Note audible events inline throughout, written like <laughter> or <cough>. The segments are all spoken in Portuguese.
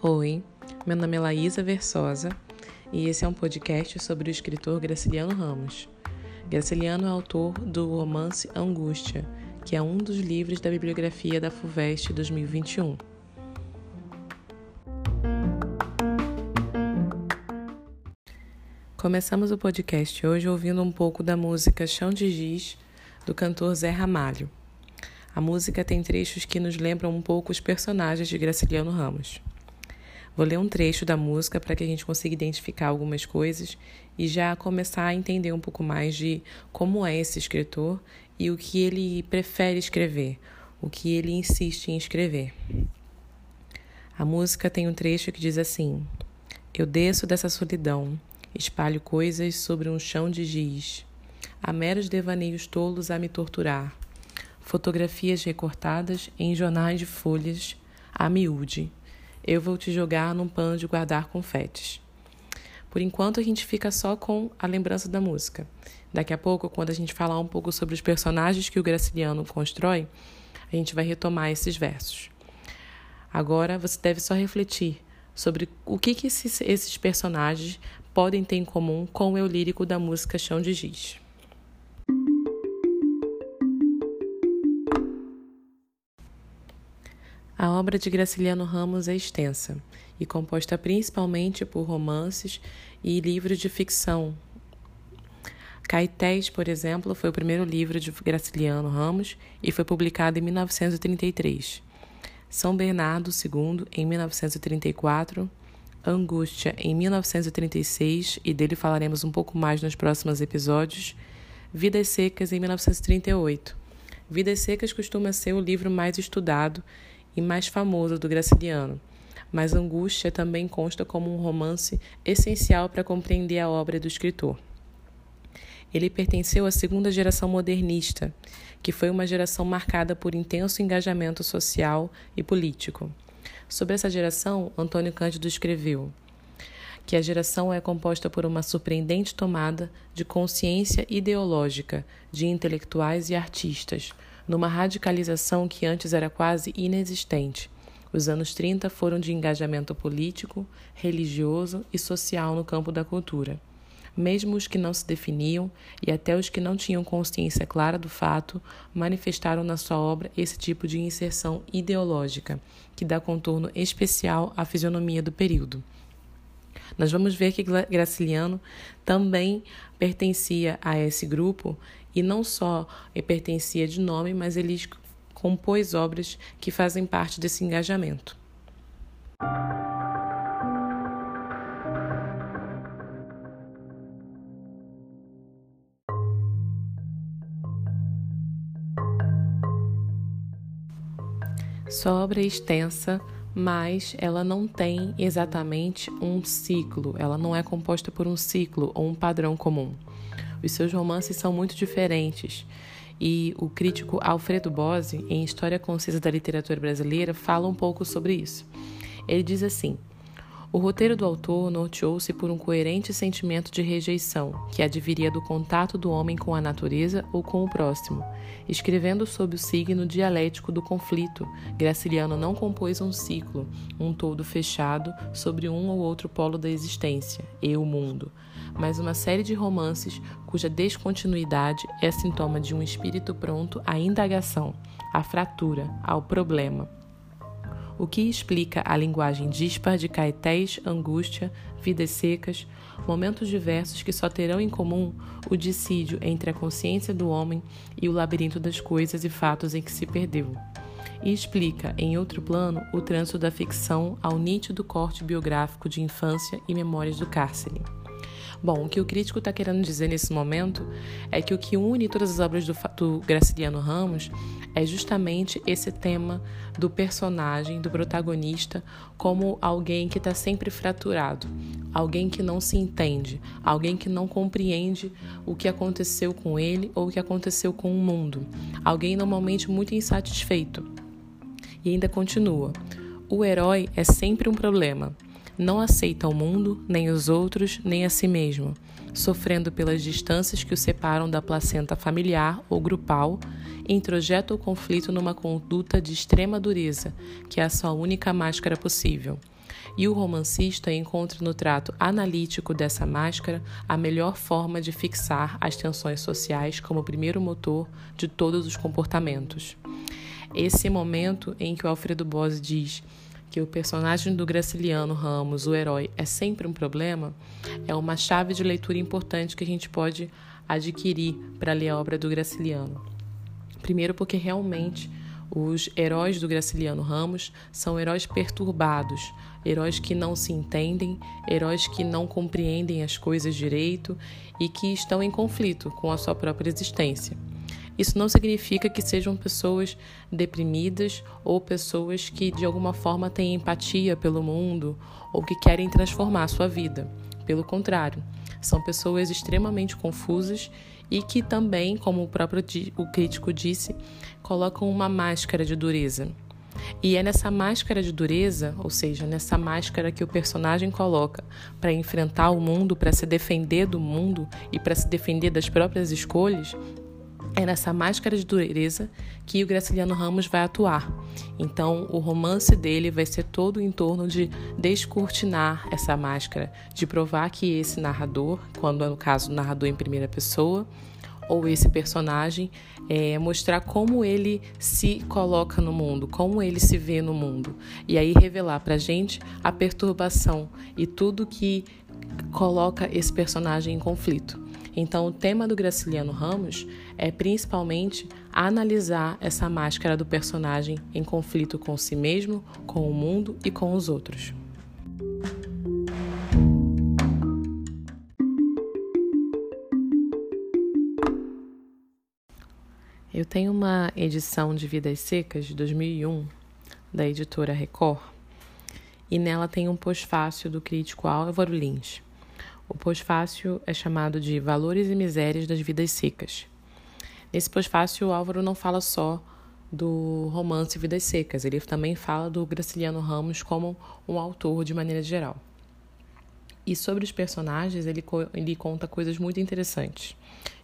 Oi, meu nome é Laísa Versosa e esse é um podcast sobre o escritor Graciliano Ramos. Graciliano é autor do romance Angústia, que é um dos livros da bibliografia da FUVEST 2021. Começamos o podcast hoje ouvindo um pouco da música Chão de Giz, do cantor Zé Ramalho. A música tem trechos que nos lembram um pouco os personagens de Graciliano Ramos. Vou ler um trecho da música para que a gente consiga identificar algumas coisas e já começar a entender um pouco mais de como é esse escritor e o que ele prefere escrever, o que ele insiste em escrever. A música tem um trecho que diz assim: Eu desço dessa solidão, espalho coisas sobre um chão de giz, há meros devaneios tolos a me torturar, fotografias recortadas em jornais de folhas a miúde eu vou te jogar num pano de guardar confetes. Por enquanto, a gente fica só com a lembrança da música. Daqui a pouco, quando a gente falar um pouco sobre os personagens que o Graciliano constrói, a gente vai retomar esses versos. Agora, você deve só refletir sobre o que, que esses, esses personagens podem ter em comum com o eu lírico da música Chão de Giz. A obra de Graciliano Ramos é extensa e composta principalmente por romances e livros de ficção. Caetés, por exemplo, foi o primeiro livro de Graciliano Ramos e foi publicado em 1933. São Bernardo II, em 1934. Angústia, em 1936, e dele falaremos um pouco mais nos próximos episódios. Vidas Secas, em 1938. Vidas Secas costuma ser o livro mais estudado e mais famoso do Graciliano, mas Angústia também consta como um romance essencial para compreender a obra do escritor. Ele pertenceu à segunda geração modernista, que foi uma geração marcada por intenso engajamento social e político. Sobre essa geração, Antônio Cândido escreveu que a geração é composta por uma surpreendente tomada de consciência ideológica de intelectuais e artistas, numa radicalização que antes era quase inexistente. Os anos 30 foram de engajamento político, religioso e social no campo da cultura. Mesmo os que não se definiam e até os que não tinham consciência clara do fato manifestaram na sua obra esse tipo de inserção ideológica, que dá contorno especial à fisionomia do período. Nós vamos ver que Graciliano também pertencia a esse grupo e não só pertencia de nome, mas ele compôs obras que fazem parte desse engajamento. Sua obra é extensa, mas ela não tem exatamente um ciclo, ela não é composta por um ciclo ou um padrão comum. Os seus romances são muito diferentes. E o crítico Alfredo Bose, em História Concisa da Literatura Brasileira, fala um pouco sobre isso. Ele diz assim: o roteiro do autor norteou-se por um coerente sentimento de rejeição, que adviria do contato do homem com a natureza ou com o próximo. Escrevendo sob o signo dialético do conflito, Graciliano não compôs um ciclo, um todo fechado sobre um ou outro polo da existência, e o mundo mas uma série de romances cuja descontinuidade é sintoma de um espírito pronto à indagação, à fratura, ao problema. O que explica a linguagem dispar de caetés, angústia, vidas secas, momentos diversos que só terão em comum o dissídio entre a consciência do homem e o labirinto das coisas e fatos em que se perdeu e explica, em outro plano, o trânsito da ficção ao nítido corte biográfico de infância e memórias do cárcere. Bom, o que o crítico está querendo dizer nesse momento é que o que une todas as obras do, do Graciliano Ramos é justamente esse tema do personagem, do protagonista, como alguém que está sempre fraturado, alguém que não se entende, alguém que não compreende o que aconteceu com ele ou o que aconteceu com o mundo, alguém normalmente muito insatisfeito. E ainda continua: o herói é sempre um problema. Não aceita o mundo, nem os outros, nem a si mesmo, sofrendo pelas distâncias que o separam da placenta familiar ou grupal, introjeta o conflito numa conduta de extrema dureza, que é a sua única máscara possível. E o romancista encontra no trato analítico dessa máscara a melhor forma de fixar as tensões sociais como primeiro motor de todos os comportamentos. Esse momento em que o Alfredo Bose diz que o personagem do Graciliano Ramos, o herói, é sempre um problema, é uma chave de leitura importante que a gente pode adquirir para ler a obra do Graciliano. Primeiro, porque realmente os heróis do Graciliano Ramos são heróis perturbados, heróis que não se entendem, heróis que não compreendem as coisas direito e que estão em conflito com a sua própria existência. Isso não significa que sejam pessoas deprimidas ou pessoas que de alguma forma têm empatia pelo mundo ou que querem transformar a sua vida. Pelo contrário, são pessoas extremamente confusas e que também, como o próprio o crítico disse, colocam uma máscara de dureza. E é nessa máscara de dureza, ou seja, nessa máscara que o personagem coloca para enfrentar o mundo, para se defender do mundo e para se defender das próprias escolhas, é nessa máscara de dureza que o Graciliano Ramos vai atuar. Então, o romance dele vai ser todo em torno de descortinar essa máscara, de provar que esse narrador, quando é no caso narrador em primeira pessoa, ou esse personagem, é, mostrar como ele se coloca no mundo, como ele se vê no mundo. E aí revelar pra gente a perturbação e tudo que coloca esse personagem em conflito. Então, o tema do Graciliano Ramos é principalmente analisar essa máscara do personagem em conflito com si mesmo, com o mundo e com os outros. Eu tenho uma edição de Vidas Secas de 2001 da editora Record e nela tem um pós-fácil do crítico Álvaro Lins. O pós-fácil é chamado de Valores e Misérias das Vidas Secas. Nesse pós-fácil, o Álvaro não fala só do romance Vidas Secas, ele também fala do Graciliano Ramos como um autor de maneira geral. E sobre os personagens, ele, ele conta coisas muito interessantes.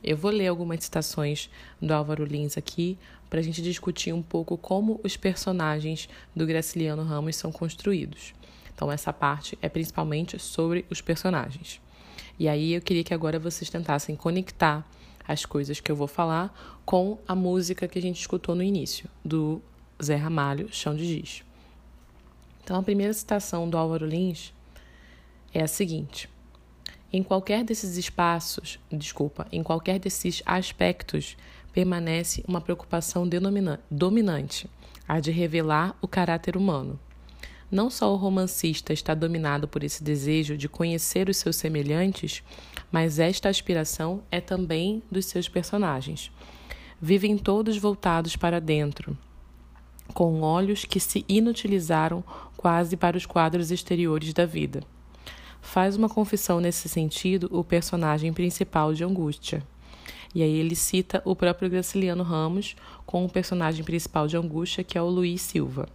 Eu vou ler algumas citações do Álvaro Lins aqui para a gente discutir um pouco como os personagens do Graciliano Ramos são construídos. Então, essa parte é principalmente sobre os personagens. E aí eu queria que agora vocês tentassem conectar as coisas que eu vou falar com a música que a gente escutou no início, do Zé Ramalho, Chão de Giz. Então, a primeira citação do Álvaro Lins é a seguinte: Em qualquer desses espaços, desculpa, em qualquer desses aspectos, permanece uma preocupação dominante, a de revelar o caráter humano. Não só o romancista está dominado por esse desejo de conhecer os seus semelhantes, mas esta aspiração é também dos seus personagens. Vivem todos voltados para dentro, com olhos que se inutilizaram quase para os quadros exteriores da vida. Faz uma confissão nesse sentido o personagem principal de Angústia. E aí ele cita o próprio Graciliano Ramos com o personagem principal de Angústia, que é o Luiz Silva.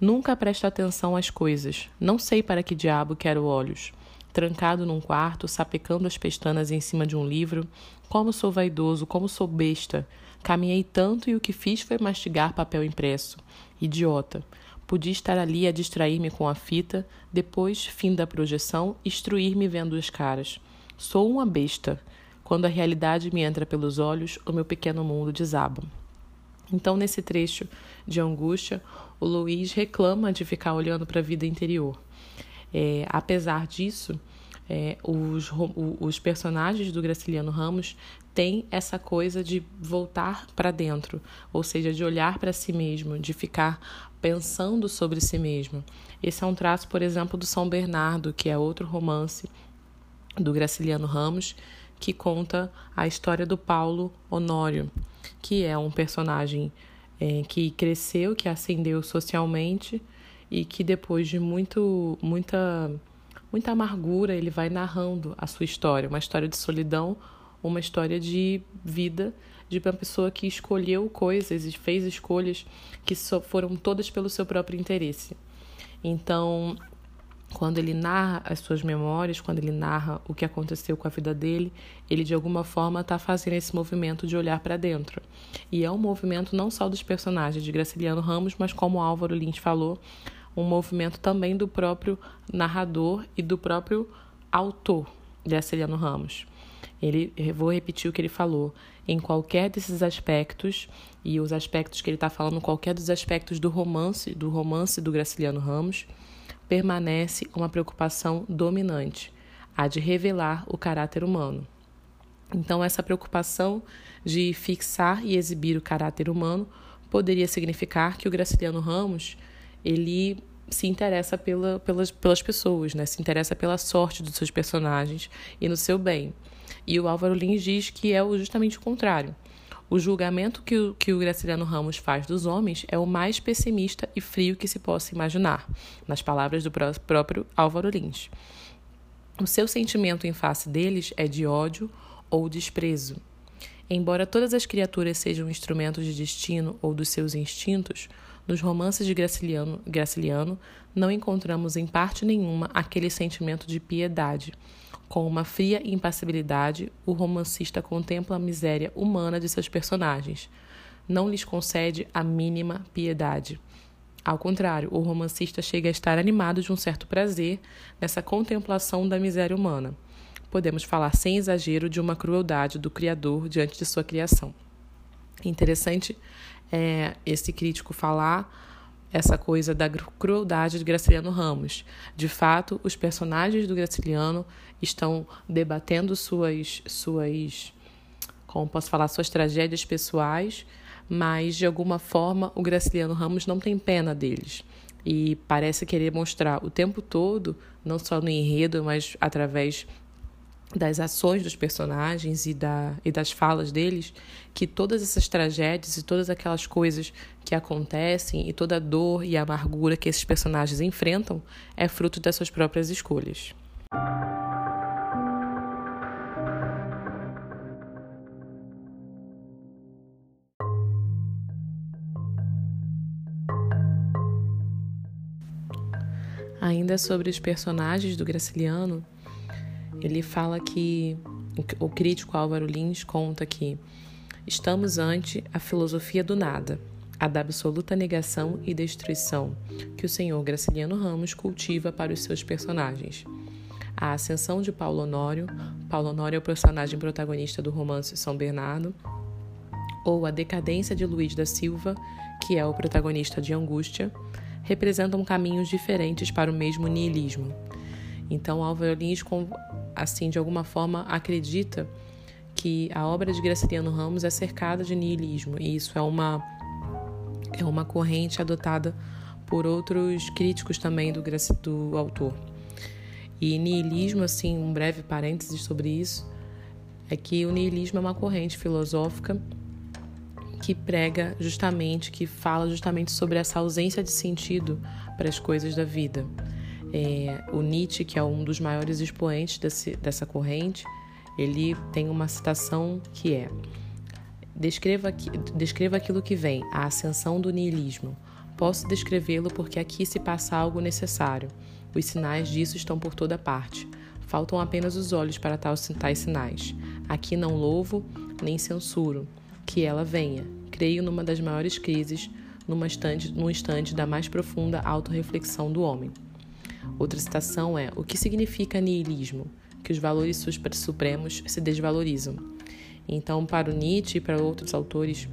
Nunca presta atenção às coisas. Não sei para que diabo quero olhos. Trancado num quarto, sapecando as pestanas em cima de um livro. Como sou vaidoso, como sou besta. Caminhei tanto e o que fiz foi mastigar papel impresso. Idiota. Podia estar ali a distrair-me com a fita, depois, fim da projeção, instruir-me vendo as caras. Sou uma besta. Quando a realidade me entra pelos olhos, o meu pequeno mundo desaba. Então, nesse trecho de angústia, o Luiz reclama de ficar olhando para a vida interior. É, apesar disso, é, os, os personagens do Graciliano Ramos têm essa coisa de voltar para dentro, ou seja, de olhar para si mesmo, de ficar pensando sobre si mesmo. Esse é um traço, por exemplo, do São Bernardo, que é outro romance do Graciliano Ramos, que conta a história do Paulo Honório, que é um personagem é, que cresceu, que ascendeu socialmente e que depois de muito, muita, muita amargura ele vai narrando a sua história, uma história de solidão, uma história de vida de uma pessoa que escolheu coisas e fez escolhas que foram todas pelo seu próprio interesse. Então, quando ele narra as suas memórias, quando ele narra o que aconteceu com a vida dele, ele de alguma forma está fazendo esse movimento de olhar para dentro. E é um movimento não só dos personagens de Graciliano Ramos, mas como Álvaro Lins falou, um movimento também do próprio narrador e do próprio autor, Graciliano Ramos. Ele, vou repetir o que ele falou. Em qualquer desses aspectos, e os aspectos que ele está falando, qualquer dos aspectos do romance, do romance do Graciliano Ramos, permanece uma preocupação dominante, a de revelar o caráter humano. Então, essa preocupação de fixar e exibir o caráter humano poderia significar que o Graciliano Ramos ele se interessa pela, pelas, pelas pessoas, né? se interessa pela sorte dos seus personagens e no seu bem. E o Álvaro Lins diz que é justamente o contrário. O julgamento que o, que o Graciliano Ramos faz dos homens é o mais pessimista e frio que se possa imaginar, nas palavras do próprio Álvaro Lins. O seu sentimento em face deles é de ódio ou desprezo. Embora todas as criaturas sejam instrumentos de destino ou dos seus instintos, nos romances de Graciliano, Graciliano não encontramos em parte nenhuma aquele sentimento de piedade, com uma fria impassibilidade, o romancista contempla a miséria humana de seus personagens. Não lhes concede a mínima piedade. Ao contrário, o romancista chega a estar animado de um certo prazer nessa contemplação da miséria humana. Podemos falar sem exagero de uma crueldade do Criador diante de sua criação. Interessante é, esse crítico falar essa coisa da crueldade de Graciliano Ramos. De fato, os personagens do Graciliano estão debatendo suas suas como posso falar, suas tragédias pessoais, mas de alguma forma o Graciliano Ramos não tem pena deles. E parece querer mostrar o tempo todo, não só no enredo, mas através das ações dos personagens e, da, e das falas deles, que todas essas tragédias e todas aquelas coisas que acontecem e toda a dor e a amargura que esses personagens enfrentam é fruto das suas próprias escolhas. Ainda sobre os personagens do Graciliano, ele fala que o crítico Álvaro Lins conta que estamos ante a filosofia do nada, a da absoluta negação e destruição que o senhor Graciliano Ramos cultiva para os seus personagens. A ascensão de Paulo Honório, Paulo Honório é o personagem protagonista do romance São Bernardo, ou a decadência de Luiz da Silva, que é o protagonista de Angústia, representam caminhos diferentes para o mesmo niilismo. Então, Álvaro Lins assim, de alguma forma, acredita que a obra de Graciliano Ramos é cercada de niilismo, e isso é uma, é uma corrente adotada por outros críticos também do, do autor. E niilismo, assim, um breve parênteses sobre isso, é que o niilismo é uma corrente filosófica que prega justamente, que fala justamente sobre essa ausência de sentido para as coisas da vida. É, o Nietzsche, que é um dos maiores expoentes desse, dessa corrente, ele tem uma citação que é: descreva, descreva aquilo que vem, a ascensão do niilismo. Posso descrevê-lo porque aqui se passa algo necessário. Os sinais disso estão por toda parte. Faltam apenas os olhos para tais sinais. Aqui não louvo nem censuro. Que ela venha. Creio numa das maiores crises, numa estante, num instante da mais profunda autorreflexão do homem. Outra citação é: O que significa niilismo? Que os valores supremos se desvalorizam. Então, para o Nietzsche e para outros autores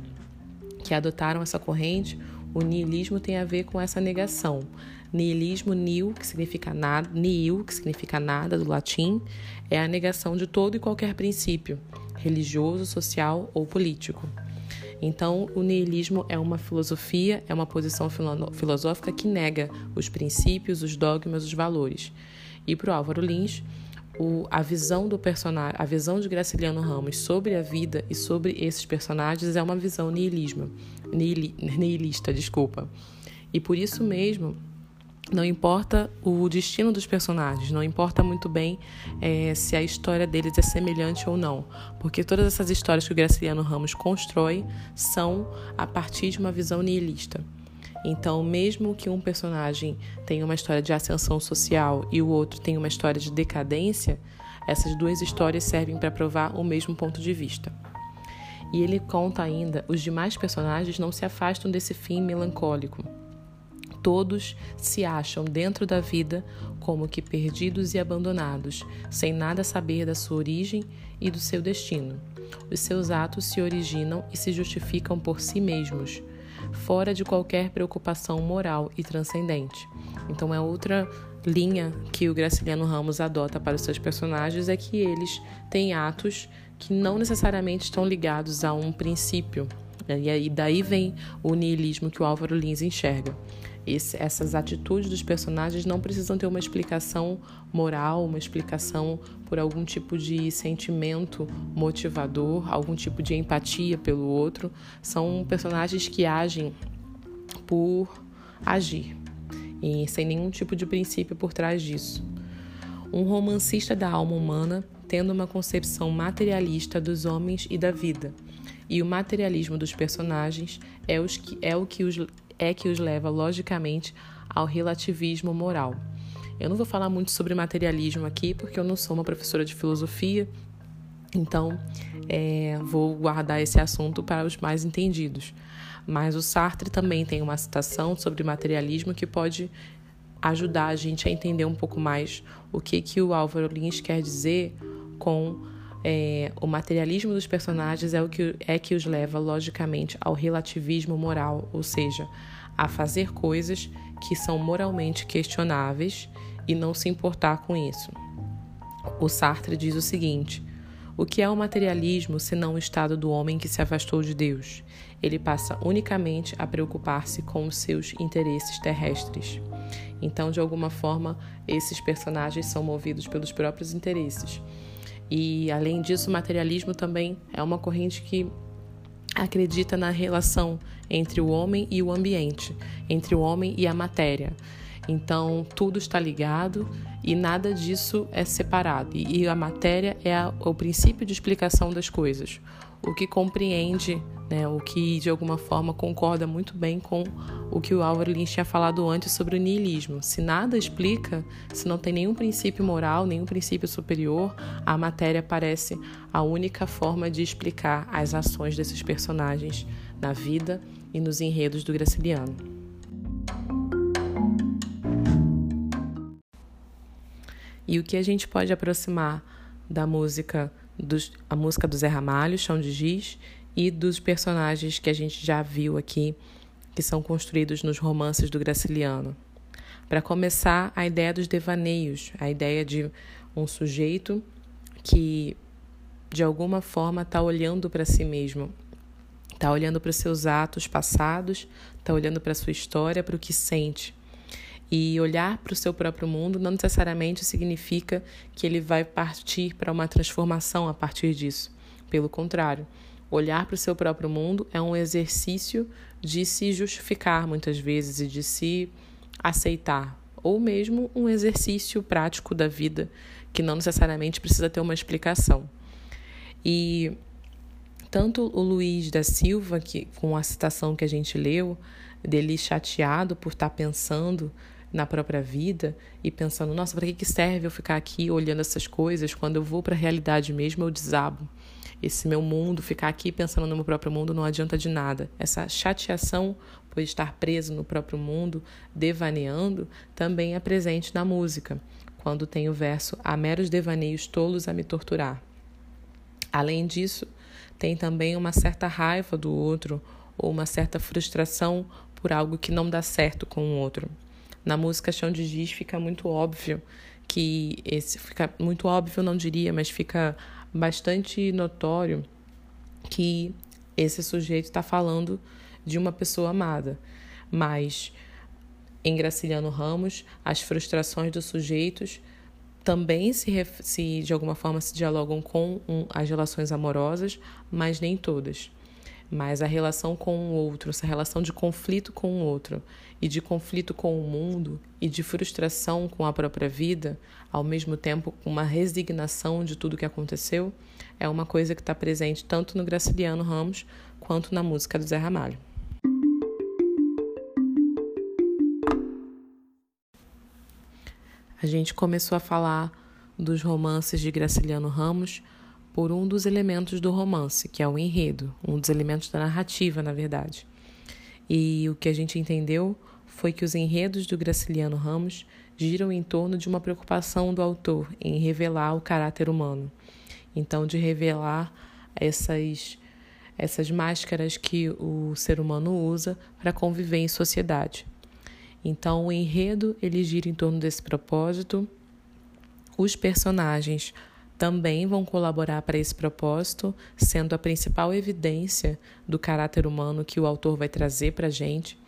que adotaram essa corrente, o niilismo tem a ver com essa negação. Niilismo, nil, que significa nada, nihil, que significa nada do latim, é a negação de todo e qualquer princípio, religioso, social ou político. Então, o niilismo é uma filosofia, é uma posição filosófica que nega os princípios, os dogmas, os valores. E para o Álvaro Lins, o, a visão do personagem, a visão de Graciliano Ramos sobre a vida e sobre esses personagens é uma visão niilismo, nihil, nihilista, desculpa. E por isso mesmo, não importa o destino dos personagens, não importa muito bem é, se a história deles é semelhante ou não, porque todas essas histórias que o Graciliano Ramos constrói são a partir de uma visão nihilista. Então, mesmo que um personagem tenha uma história de ascensão social e o outro tenha uma história de decadência, essas duas histórias servem para provar o mesmo ponto de vista. E ele conta ainda: os demais personagens não se afastam desse fim melancólico. Todos se acham dentro da vida como que perdidos e abandonados, sem nada saber da sua origem e do seu destino. Os seus atos se originam e se justificam por si mesmos fora de qualquer preocupação moral e transcendente. Então é outra linha que o Graciliano Ramos adota para os seus personagens é que eles têm atos que não necessariamente estão ligados a um princípio. E aí daí vem o niilismo que o Álvaro Lins enxerga. Esse, essas atitudes dos personagens não precisam ter uma explicação moral, uma explicação por algum tipo de sentimento motivador, algum tipo de empatia pelo outro. São personagens que agem por agir e sem nenhum tipo de princípio por trás disso. Um romancista da alma humana tendo uma concepção materialista dos homens e da vida. E o materialismo dos personagens é, os que, é o que os é que os leva, logicamente, ao relativismo moral. Eu não vou falar muito sobre materialismo aqui, porque eu não sou uma professora de filosofia, então é, vou guardar esse assunto para os mais entendidos. Mas o Sartre também tem uma citação sobre materialismo que pode ajudar a gente a entender um pouco mais o que, que o Álvaro Lins quer dizer com é, o materialismo dos personagens é o que é que os leva logicamente ao relativismo moral, ou seja, a fazer coisas que são moralmente questionáveis e não se importar com isso. O Sartre diz o seguinte: o que é o materialismo senão o estado do homem que se afastou de Deus? Ele passa unicamente a preocupar-se com os seus interesses terrestres. Então, de alguma forma, esses personagens são movidos pelos próprios interesses. E além disso, o materialismo também é uma corrente que acredita na relação entre o homem e o ambiente, entre o homem e a matéria. Então, tudo está ligado e nada disso é separado. E, a matéria é a, o princípio de explicação das coisas o que compreende, né, o que de alguma forma concorda muito bem com o que o Álvaro Lins tinha falado antes sobre o niilismo. Se nada explica, se não tem nenhum princípio moral, nenhum princípio superior, a matéria parece a única forma de explicar as ações desses personagens na vida e nos enredos do Graciliano. E o que a gente pode aproximar da música dos, a música do Zé Ramalho, Chão de Giz, e dos personagens que a gente já viu aqui, que são construídos nos romances do Graciliano. Para começar, a ideia dos devaneios, a ideia de um sujeito que, de alguma forma, está olhando para si mesmo, está olhando para seus atos passados, está olhando para a sua história, para o que sente. E olhar para o seu próprio mundo não necessariamente significa que ele vai partir para uma transformação a partir disso. Pelo contrário, olhar para o seu próprio mundo é um exercício de se justificar muitas vezes e de se aceitar, ou mesmo um exercício prático da vida que não necessariamente precisa ter uma explicação. E tanto o Luiz da Silva, que com a citação que a gente leu, dele chateado por estar pensando na própria vida e pensando, nossa, para que serve eu ficar aqui olhando essas coisas quando eu vou para a realidade mesmo eu desabo. Esse meu mundo, ficar aqui pensando no meu próprio mundo não adianta de nada. Essa chateação por estar preso no próprio mundo, devaneando, também é presente na música, quando tem o verso Há meros devaneios tolos a me torturar. Além disso, tem também uma certa raiva do outro ou uma certa frustração por algo que não dá certo com o outro. Na música Chão de Giz fica muito óbvio que esse fica muito óbvio, não diria, mas fica bastante notório que esse sujeito está falando de uma pessoa amada. Mas em Graciliano Ramos, as frustrações dos sujeitos também se, se de alguma forma se dialogam com um, as relações amorosas, mas nem todas mas a relação com o outro, essa relação de conflito com o outro e de conflito com o mundo e de frustração com a própria vida, ao mesmo tempo com uma resignação de tudo que aconteceu, é uma coisa que está presente tanto no Graciliano Ramos quanto na música do Zé Ramalho. A gente começou a falar dos romances de Graciliano Ramos por um dos elementos do romance, que é o enredo, um dos elementos da narrativa, na verdade. E o que a gente entendeu foi que os enredos do Graciliano Ramos giram em torno de uma preocupação do autor em revelar o caráter humano. Então, de revelar essas essas máscaras que o ser humano usa para conviver em sociedade. Então, o enredo ele gira em torno desse propósito. Os personagens também vão colaborar para esse propósito, sendo a principal evidência do caráter humano que o autor vai trazer para a gente,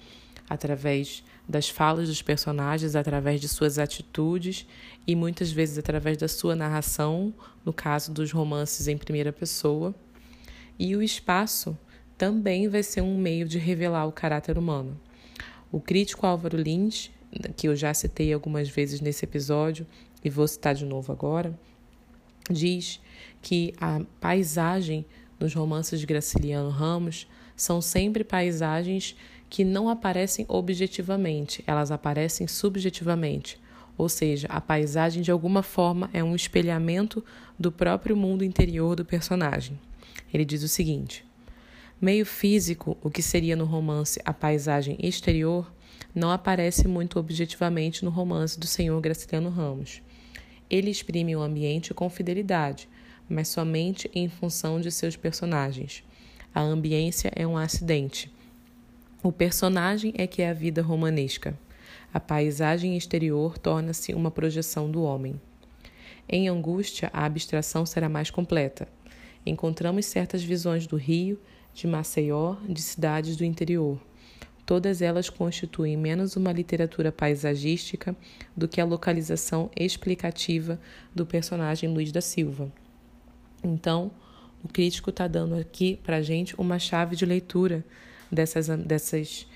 através das falas dos personagens, através de suas atitudes e muitas vezes através da sua narração, no caso dos romances em primeira pessoa. E o espaço também vai ser um meio de revelar o caráter humano. O crítico Álvaro Lins, que eu já citei algumas vezes nesse episódio e vou citar de novo agora, diz que a paisagem nos romances de Graciliano Ramos são sempre paisagens que não aparecem objetivamente, elas aparecem subjetivamente. Ou seja, a paisagem de alguma forma é um espelhamento do próprio mundo interior do personagem. Ele diz o seguinte: meio físico, o que seria no romance a paisagem exterior, não aparece muito objetivamente no romance do senhor Graciliano Ramos. Ele exprime o ambiente com fidelidade, mas somente em função de seus personagens. A ambiência é um acidente. O personagem é que é a vida romanesca. A paisagem exterior torna-se uma projeção do homem. Em angústia, a abstração será mais completa. Encontramos certas visões do Rio, de Maceió, de cidades do interior. Todas elas constituem menos uma literatura paisagística do que a localização explicativa do personagem Luiz da Silva. Então, o crítico está dando aqui para a gente uma chave de leitura dessas, dessas,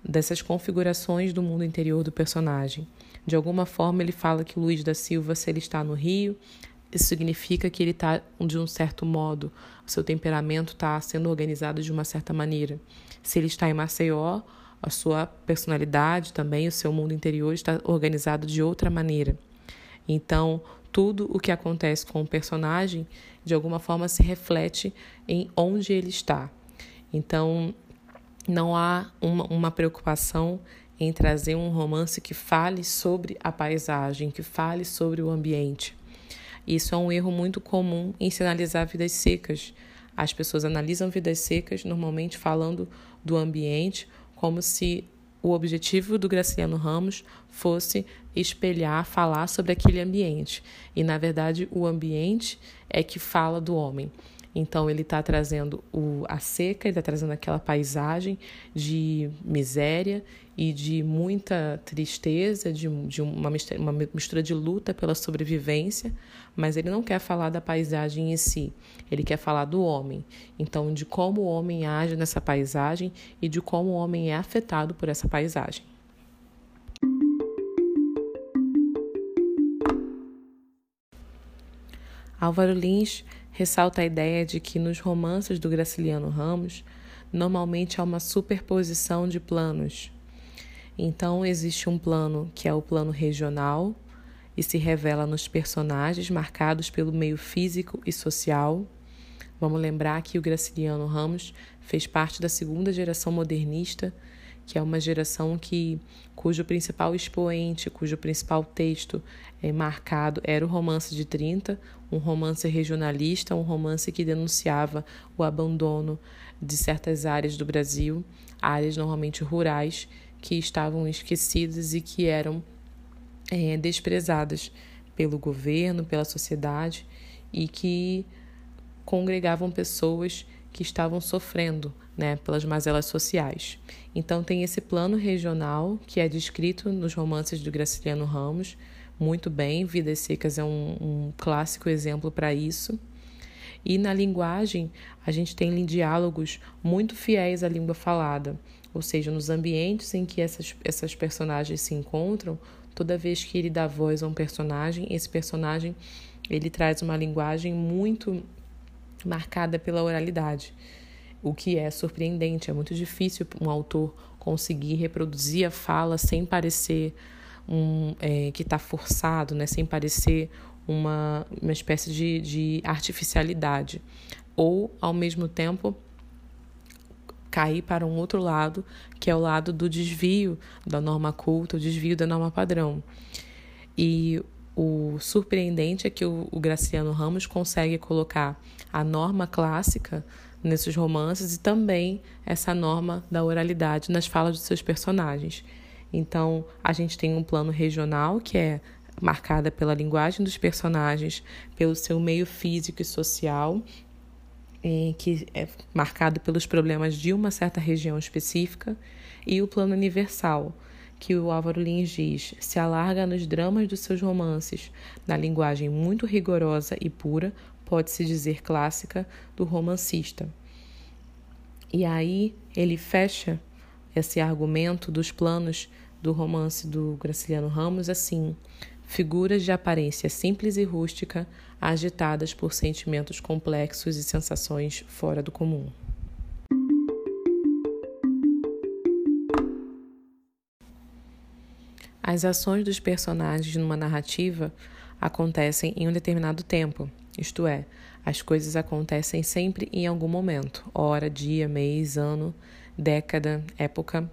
dessas configurações do mundo interior do personagem. De alguma forma, ele fala que Luiz da Silva, se ele está no Rio, isso significa que ele está de um certo modo, o seu temperamento está sendo organizado de uma certa maneira. Se ele está em Maceió, a sua personalidade também, o seu mundo interior está organizado de outra maneira. Então, tudo o que acontece com o personagem, de alguma forma, se reflete em onde ele está. Então, não há uma, uma preocupação em trazer um romance que fale sobre a paisagem, que fale sobre o ambiente. Isso é um erro muito comum em se analisar vidas secas. As pessoas analisam vidas secas normalmente falando do ambiente como se o objetivo do Graciliano Ramos fosse espelhar, falar sobre aquele ambiente. E, na verdade, o ambiente é que fala do homem. Então ele está trazendo o, a seca, ele está trazendo aquela paisagem de miséria e de muita tristeza, de, de uma, mistura, uma mistura de luta pela sobrevivência, mas ele não quer falar da paisagem em si, ele quer falar do homem. Então, de como o homem age nessa paisagem e de como o homem é afetado por essa paisagem. Álvaro Lins ressalta a ideia de que nos romances do Graciliano Ramos normalmente há uma superposição de planos. Então, existe um plano que é o plano regional e se revela nos personagens marcados pelo meio físico e social. Vamos lembrar que o Graciliano Ramos fez parte da segunda geração modernista que é uma geração que cujo principal expoente, cujo principal texto é marcado era o romance de 30, um romance regionalista, um romance que denunciava o abandono de certas áreas do Brasil, áreas normalmente rurais, que estavam esquecidas e que eram é, desprezadas pelo governo, pela sociedade e que congregavam pessoas que estavam sofrendo né, pelas mazelas sociais. Então tem esse plano regional que é descrito nos romances do Graciliano Ramos muito bem. Vidas Secas é um, um clássico exemplo para isso. E na linguagem, a gente tem diálogos muito fiéis à língua falada, ou seja, nos ambientes em que essas, essas personagens se encontram, toda vez que ele dá voz a um personagem, esse personagem ele traz uma linguagem muito marcada pela oralidade, o que é surpreendente. É muito difícil um autor conseguir reproduzir a fala sem parecer um, é, que está forçado, né, sem parecer uma, uma espécie de, de artificialidade. Ou, ao mesmo tempo, cair para um outro lado, que é o lado do desvio da norma culta, o desvio da norma padrão. E o surpreendente é que o, o Graciano Ramos consegue colocar a norma clássica nesses romances e também essa norma da oralidade nas falas dos seus personagens. Então, a gente tem um plano regional que é marcada pela linguagem dos personagens, pelo seu meio físico e social, que é marcado pelos problemas de uma certa região específica, e o plano universal, que o Álvaro Lins diz se alarga nos dramas dos seus romances, na linguagem muito rigorosa e pura, pode-se dizer clássica, do romancista. E aí ele fecha esse argumento dos planos do romance do Graciliano Ramos assim: figuras de aparência simples e rústica, agitadas por sentimentos complexos e sensações fora do comum. As ações dos personagens numa narrativa acontecem em um determinado tempo, isto é, as coisas acontecem sempre em algum momento, hora, dia, mês, ano, década, época.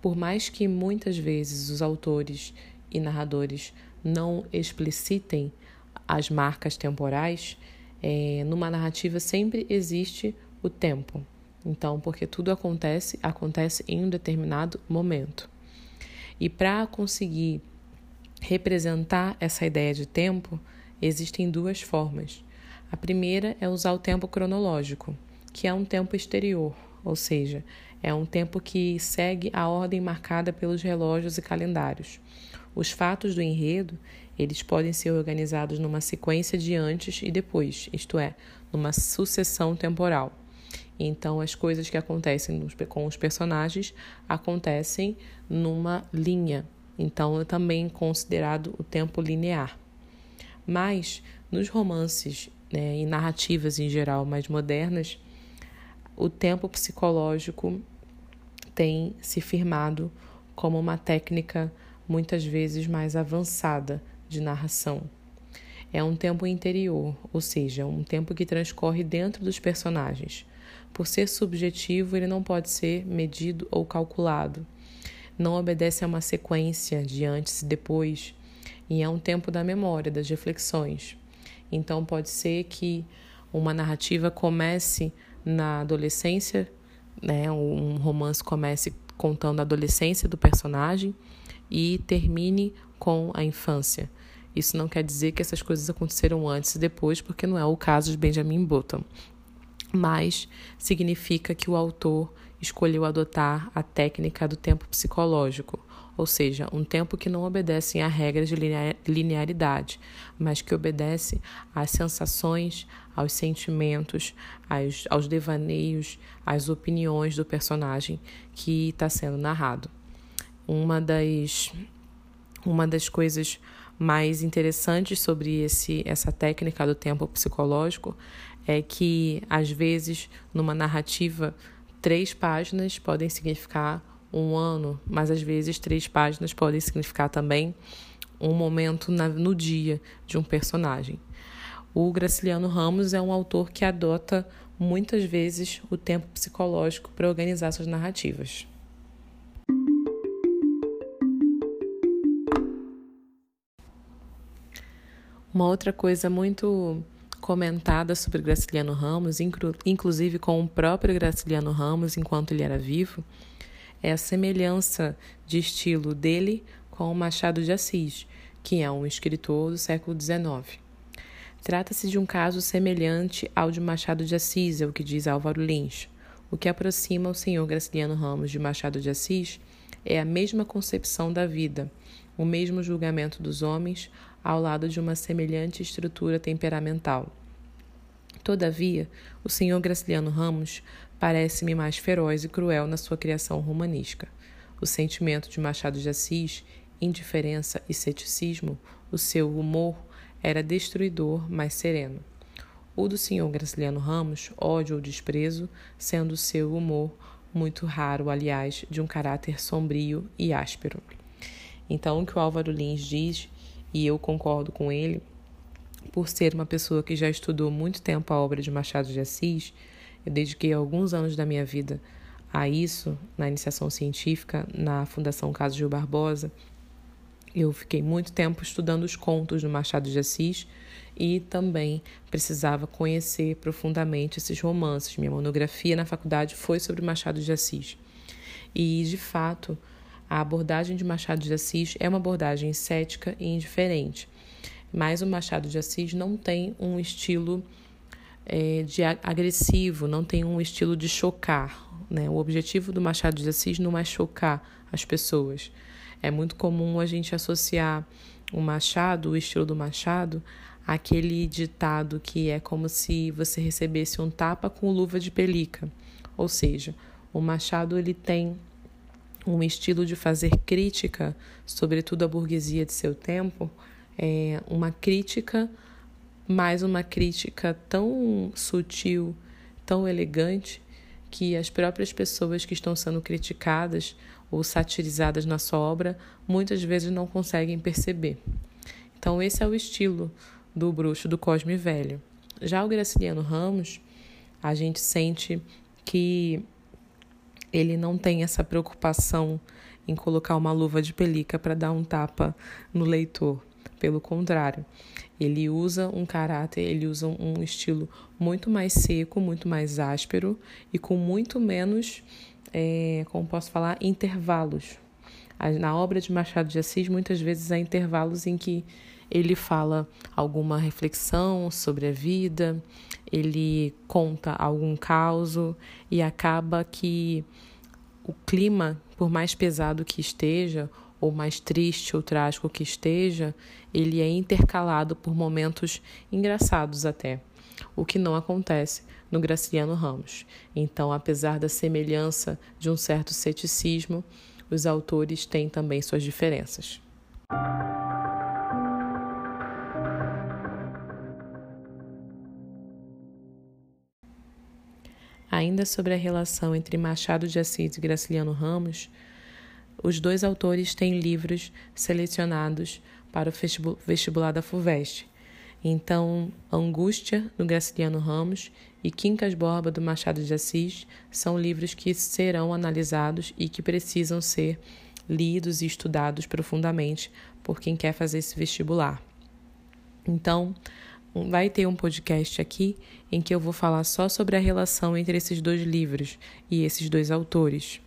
Por mais que muitas vezes os autores e narradores não explicitem as marcas temporais, é, numa narrativa sempre existe o tempo. Então, porque tudo acontece, acontece em um determinado momento. E para conseguir representar essa ideia de tempo, existem duas formas. A primeira é usar o tempo cronológico, que é um tempo exterior, ou seja, é um tempo que segue a ordem marcada pelos relógios e calendários. Os fatos do enredo, eles podem ser organizados numa sequência de antes e depois, isto é, numa sucessão temporal. Então, as coisas que acontecem com os personagens acontecem numa linha. Então, é também considerado o tempo linear. Mas, nos romances né, e narrativas em geral mais modernas, o tempo psicológico tem se firmado como uma técnica muitas vezes mais avançada de narração. É um tempo interior, ou seja, um tempo que transcorre dentro dos personagens. Por ser subjetivo, ele não pode ser medido ou calculado. Não obedece a uma sequência de antes e depois, e é um tempo da memória, das reflexões. Então, pode ser que uma narrativa comece na adolescência, né? um romance comece contando a adolescência do personagem e termine com a infância. Isso não quer dizer que essas coisas aconteceram antes e depois, porque não é o caso de Benjamin Button mas significa que o autor escolheu adotar a técnica do tempo psicológico, ou seja, um tempo que não obedece a regras de linearidade, mas que obedece às sensações, aos sentimentos, aos, aos devaneios, às opiniões do personagem que está sendo narrado. Uma das, uma das coisas mais interessantes sobre esse, essa técnica do tempo psicológico é que, às vezes, numa narrativa, três páginas podem significar um ano, mas às vezes três páginas podem significar também um momento na, no dia de um personagem. O Graciliano Ramos é um autor que adota muitas vezes o tempo psicológico para organizar suas narrativas. Uma outra coisa muito comentada sobre Graciliano Ramos, inclusive com o próprio Graciliano Ramos enquanto ele era vivo, é a semelhança de estilo dele com o Machado de Assis, que é um escritor do século XIX. Trata-se de um caso semelhante ao de Machado de Assis, é o que diz Álvaro Lins. O que aproxima o senhor Graciliano Ramos de Machado de Assis é a mesma concepção da vida, o mesmo julgamento dos homens, ao lado de uma semelhante estrutura temperamental. Todavia, o senhor Graciliano Ramos parece-me mais feroz e cruel na sua criação romanística. O sentimento de Machado de Assis, indiferença e ceticismo, o seu humor era destruidor, mas sereno. O do senhor Graciliano Ramos, ódio ou desprezo, sendo o seu humor muito raro, aliás, de um caráter sombrio e áspero. Então, o que o Álvaro Lins diz, e eu concordo com ele, por ser uma pessoa que já estudou muito tempo a obra de Machado de Assis, eu dediquei alguns anos da minha vida a isso, na iniciação científica, na Fundação Caso Gil Barbosa. Eu fiquei muito tempo estudando os contos do Machado de Assis e também precisava conhecer profundamente esses romances. Minha monografia na faculdade foi sobre Machado de Assis. E, de fato, a abordagem de Machado de Assis é uma abordagem cética e indiferente. Mas o Machado de Assis não tem um estilo é, de agressivo, não tem um estilo de chocar. Né? O objetivo do Machado de Assis não é chocar as pessoas. É muito comum a gente associar o Machado, o estilo do Machado, àquele ditado que é como se você recebesse um tapa com luva de pelica. Ou seja, o Machado ele tem um estilo de fazer crítica, sobretudo à burguesia de seu tempo, é uma crítica, mas uma crítica tão sutil, tão elegante, que as próprias pessoas que estão sendo criticadas ou satirizadas na sua obra muitas vezes não conseguem perceber. Então, esse é o estilo do bruxo do Cosme Velho. Já o Graciliano Ramos, a gente sente que ele não tem essa preocupação em colocar uma luva de pelica para dar um tapa no leitor. Pelo contrário, ele usa um caráter, ele usa um estilo muito mais seco, muito mais áspero e com muito menos, é, como posso falar, intervalos. Na obra de Machado de Assis, muitas vezes há intervalos em que ele fala alguma reflexão sobre a vida, ele conta algum caos e acaba que o clima, por mais pesado que esteja, ou mais triste ou trágico que esteja, ele é intercalado por momentos engraçados até, o que não acontece no Graciliano Ramos. Então, apesar da semelhança de um certo ceticismo, os autores têm também suas diferenças. Ainda sobre a relação entre Machado de Assis e Graciliano Ramos, os dois autores têm livros selecionados para o vestibular da FUVEST. Então, Angústia, do Graciliano Ramos, e Quincas Borba, do Machado de Assis, são livros que serão analisados e que precisam ser lidos e estudados profundamente por quem quer fazer esse vestibular. Então, vai ter um podcast aqui em que eu vou falar só sobre a relação entre esses dois livros e esses dois autores.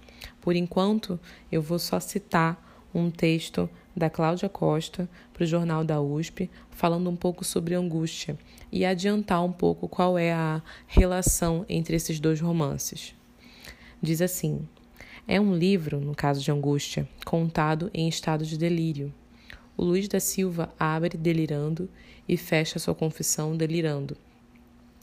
Por enquanto, eu vou só citar um texto da Cláudia Costa para o Jornal da USP, falando um pouco sobre angústia e adiantar um pouco qual é a relação entre esses dois romances. Diz assim: é um livro, no caso de angústia, contado em estado de delírio. O Luiz da Silva abre delirando e fecha sua confissão delirando,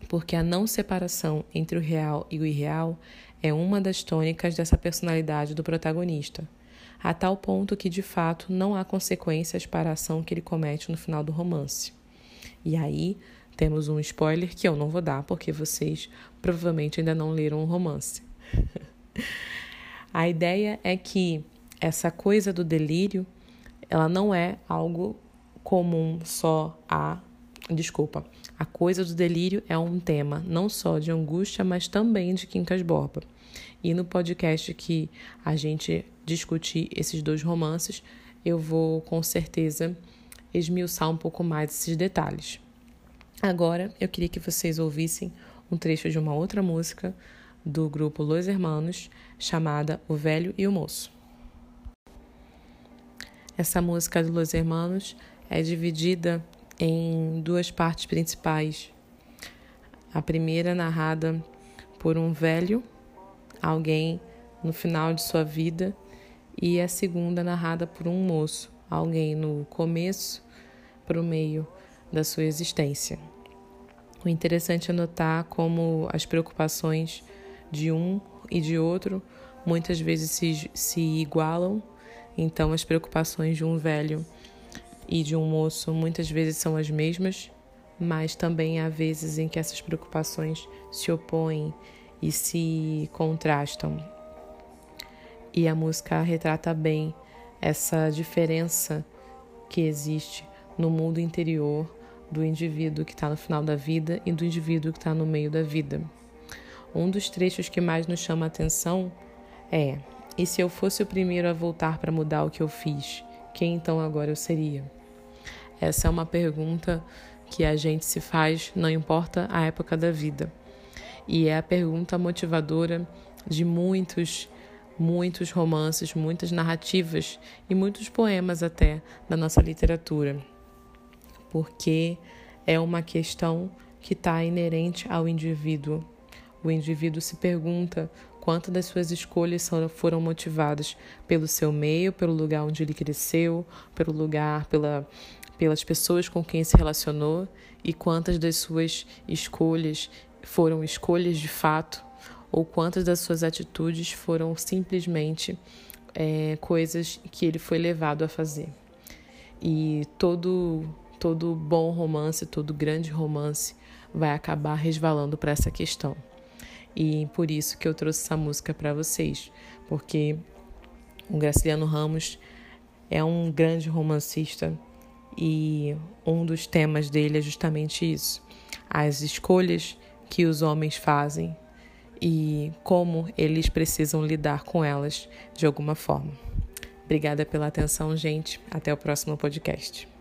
porque a não separação entre o real e o irreal é uma das tônicas dessa personalidade do protagonista, a tal ponto que de fato não há consequências para a ação que ele comete no final do romance. E aí temos um spoiler que eu não vou dar porque vocês provavelmente ainda não leram o romance. <laughs> a ideia é que essa coisa do delírio, ela não é algo comum só a. Desculpa. A coisa do delírio é um tema não só de angústia, mas também de Quincas Borba. E no podcast que a gente discutir esses dois romances, eu vou com certeza esmiuçar um pouco mais esses detalhes. Agora, eu queria que vocês ouvissem um trecho de uma outra música do grupo Los Hermanos, chamada O Velho e o Moço. Essa música do Los Hermanos é dividida em duas partes principais. A primeira narrada por um velho, alguém no final de sua vida, e a segunda narrada por um moço, alguém no começo para o meio da sua existência. O interessante é notar como as preocupações de um e de outro muitas vezes se, se igualam, então as preocupações de um velho e de um moço muitas vezes são as mesmas, mas também há vezes em que essas preocupações se opõem e se contrastam. E a música retrata bem essa diferença que existe no mundo interior do indivíduo que está no final da vida e do indivíduo que está no meio da vida. Um dos trechos que mais nos chama a atenção é: e se eu fosse o primeiro a voltar para mudar o que eu fiz, quem então agora eu seria? Essa é uma pergunta que a gente se faz, não importa a época da vida. E é a pergunta motivadora de muitos, muitos romances, muitas narrativas e muitos poemas até da nossa literatura. Porque é uma questão que está inerente ao indivíduo. O indivíduo se pergunta quanto das suas escolhas foram motivadas pelo seu meio, pelo lugar onde ele cresceu, pelo lugar, pela pelas pessoas com quem se relacionou e quantas das suas escolhas foram escolhas de fato ou quantas das suas atitudes foram simplesmente é, coisas que ele foi levado a fazer. E todo todo bom romance, todo grande romance vai acabar resvalando para essa questão. E por isso que eu trouxe essa música para vocês, porque o Graciliano Ramos é um grande romancista e um dos temas dele é justamente isso: as escolhas que os homens fazem e como eles precisam lidar com elas de alguma forma. Obrigada pela atenção, gente. Até o próximo podcast.